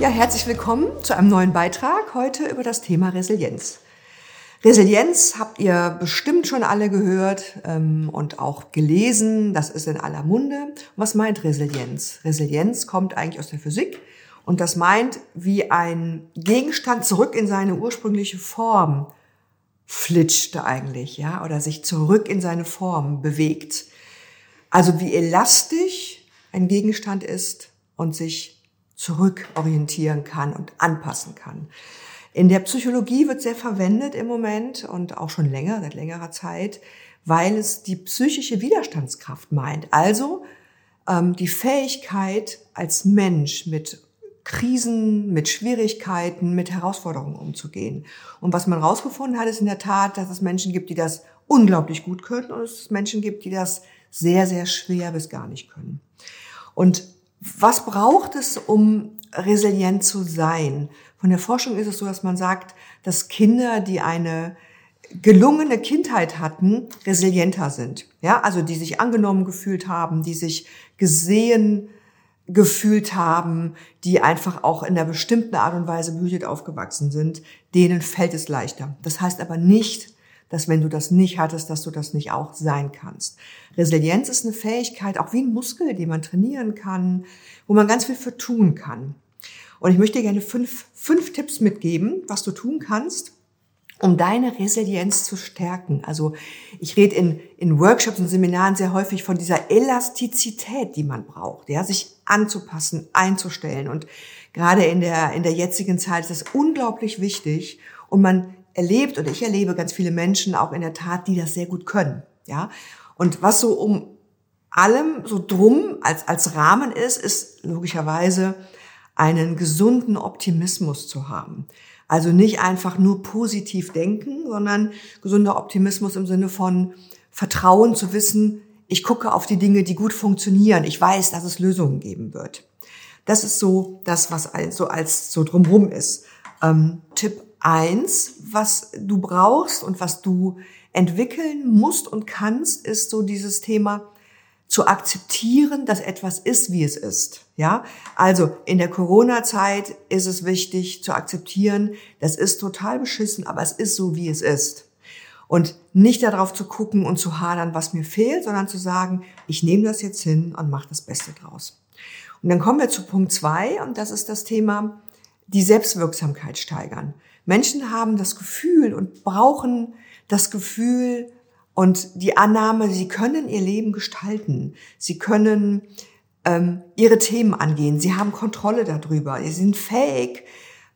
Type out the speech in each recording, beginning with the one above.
Ja, herzlich willkommen zu einem neuen Beitrag heute über das Thema Resilienz. Resilienz habt ihr bestimmt schon alle gehört ähm, und auch gelesen. Das ist in aller Munde. Was meint Resilienz? Resilienz kommt eigentlich aus der Physik und das meint, wie ein Gegenstand zurück in seine ursprüngliche Form flitscht eigentlich, ja, oder sich zurück in seine Form bewegt. Also wie elastisch ein Gegenstand ist und sich zurückorientieren kann und anpassen kann. In der Psychologie wird sehr verwendet im Moment und auch schon länger, seit längerer Zeit, weil es die psychische Widerstandskraft meint. Also ähm, die Fähigkeit als Mensch mit Krisen, mit Schwierigkeiten, mit Herausforderungen umzugehen. Und was man herausgefunden hat, ist in der Tat, dass es Menschen gibt, die das unglaublich gut können und es Menschen gibt, die das sehr, sehr schwer bis gar nicht können. Und was braucht es, um resilient zu sein? Von der Forschung ist es so, dass man sagt, dass Kinder, die eine gelungene Kindheit hatten, resilienter sind. Ja, also die sich angenommen gefühlt haben, die sich gesehen gefühlt haben, die einfach auch in einer bestimmten Art und Weise behütet aufgewachsen sind, denen fällt es leichter. Das heißt aber nicht, dass wenn du das nicht hattest, dass du das nicht auch sein kannst. Resilienz ist eine Fähigkeit, auch wie ein Muskel, den man trainieren kann, wo man ganz viel für tun kann. Und ich möchte dir gerne fünf, fünf Tipps mitgeben, was du tun kannst, um deine Resilienz zu stärken. Also ich rede in, in Workshops und Seminaren sehr häufig von dieser Elastizität, die man braucht, ja, sich anzupassen, einzustellen. Und gerade in der, in der jetzigen Zeit ist das unglaublich wichtig. Und man erlebt oder ich erlebe ganz viele Menschen auch in der Tat, die das sehr gut können. Ja, und was so um allem so drum als als Rahmen ist, ist logischerweise einen gesunden Optimismus zu haben. Also nicht einfach nur positiv denken, sondern gesunder Optimismus im Sinne von Vertrauen zu wissen, ich gucke auf die Dinge, die gut funktionieren. Ich weiß, dass es Lösungen geben wird. Das ist so das, was so als so drumherum ist. Ähm, Tipp eins, was du brauchst und was du entwickeln musst und kannst, ist so dieses Thema zu akzeptieren, dass etwas ist, wie es ist. Ja, also in der Corona-Zeit ist es wichtig zu akzeptieren, das ist total beschissen, aber es ist so, wie es ist. Und nicht darauf zu gucken und zu hadern, was mir fehlt, sondern zu sagen, ich nehme das jetzt hin und mache das Beste draus. Und dann kommen wir zu Punkt zwei und das ist das Thema, die Selbstwirksamkeit steigern. Menschen haben das Gefühl und brauchen das Gefühl und die Annahme, sie können ihr Leben gestalten. Sie können ähm, ihre Themen angehen. Sie haben Kontrolle darüber. Sie sind fähig,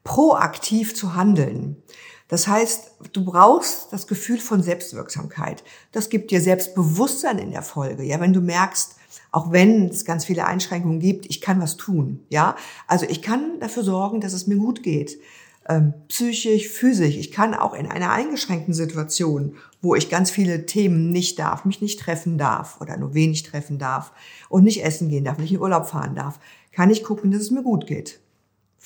proaktiv zu handeln. Das heißt, du brauchst das Gefühl von Selbstwirksamkeit. Das gibt dir Selbstbewusstsein in der Folge. Ja, wenn du merkst, auch wenn es ganz viele Einschränkungen gibt, ich kann was tun. Ja, also ich kann dafür sorgen, dass es mir gut geht ähm, psychisch, physisch. Ich kann auch in einer eingeschränkten Situation, wo ich ganz viele Themen nicht darf, mich nicht treffen darf oder nur wenig treffen darf und nicht essen gehen darf, nicht in Urlaub fahren darf, kann ich gucken, dass es mir gut geht.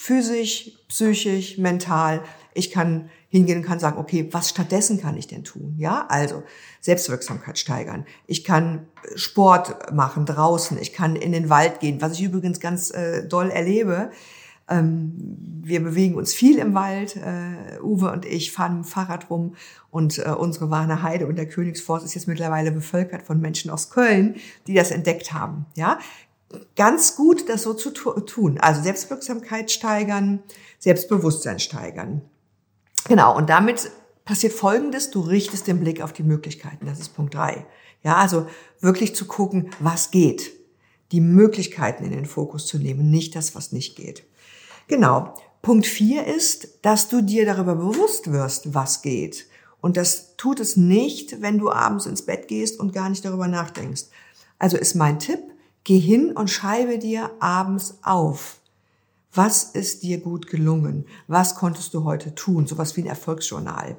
Physisch, psychisch, mental. Ich kann hingehen und kann sagen, okay, was stattdessen kann ich denn tun? Ja, also Selbstwirksamkeit steigern. Ich kann Sport machen draußen. Ich kann in den Wald gehen, was ich übrigens ganz äh, doll erlebe ähm, wir bewegen uns viel im Wald. Äh, Uwe und ich fahren mit dem Fahrrad rum und äh, unsere Warner Heide und der Königsforst ist jetzt mittlerweile bevölkert von Menschen aus Köln, die das entdeckt haben. Ja, ganz gut, das so zu tun. Also Selbstwirksamkeit steigern, Selbstbewusstsein steigern. Genau. Und damit passiert Folgendes: Du richtest den Blick auf die Möglichkeiten. Das ist Punkt drei. Ja, also wirklich zu gucken, was geht. Die Möglichkeiten in den Fokus zu nehmen, nicht das, was nicht geht. Genau. Punkt vier ist, dass du dir darüber bewusst wirst, was geht. Und das tut es nicht, wenn du abends ins Bett gehst und gar nicht darüber nachdenkst. Also ist mein Tipp, geh hin und schreibe dir abends auf. Was ist dir gut gelungen? Was konntest du heute tun? Sowas wie ein Erfolgsjournal.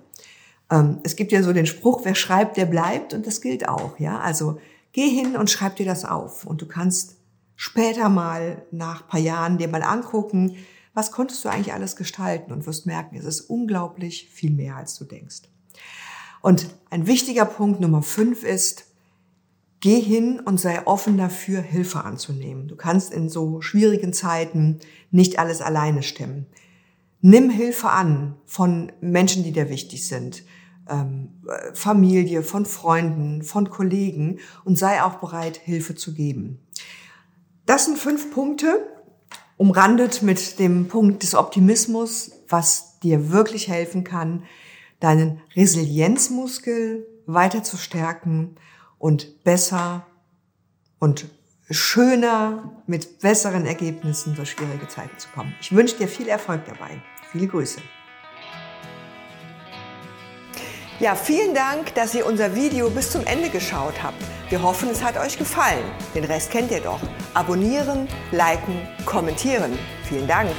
Ähm, es gibt ja so den Spruch, wer schreibt, der bleibt und das gilt auch, ja. Also geh hin und schreib dir das auf und du kannst später mal nach paar Jahren dir mal angucken, was konntest du eigentlich alles gestalten und wirst merken, es ist unglaublich viel mehr, als du denkst. Und ein wichtiger Punkt Nummer fünf ist, geh hin und sei offen dafür, Hilfe anzunehmen. Du kannst in so schwierigen Zeiten nicht alles alleine stemmen. Nimm Hilfe an von Menschen, die dir wichtig sind, ähm, Familie, von Freunden, von Kollegen und sei auch bereit, Hilfe zu geben. Das sind fünf Punkte, umrandet mit dem Punkt des Optimismus, was dir wirklich helfen kann, deinen Resilienzmuskel weiter zu stärken und besser und schöner mit besseren Ergebnissen durch schwierige Zeiten zu kommen. Ich wünsche dir viel Erfolg dabei. Viele Grüße. Ja, vielen Dank, dass ihr unser Video bis zum Ende geschaut habt. Wir hoffen, es hat euch gefallen. Den Rest kennt ihr doch. Abonnieren, liken, kommentieren. Vielen Dank.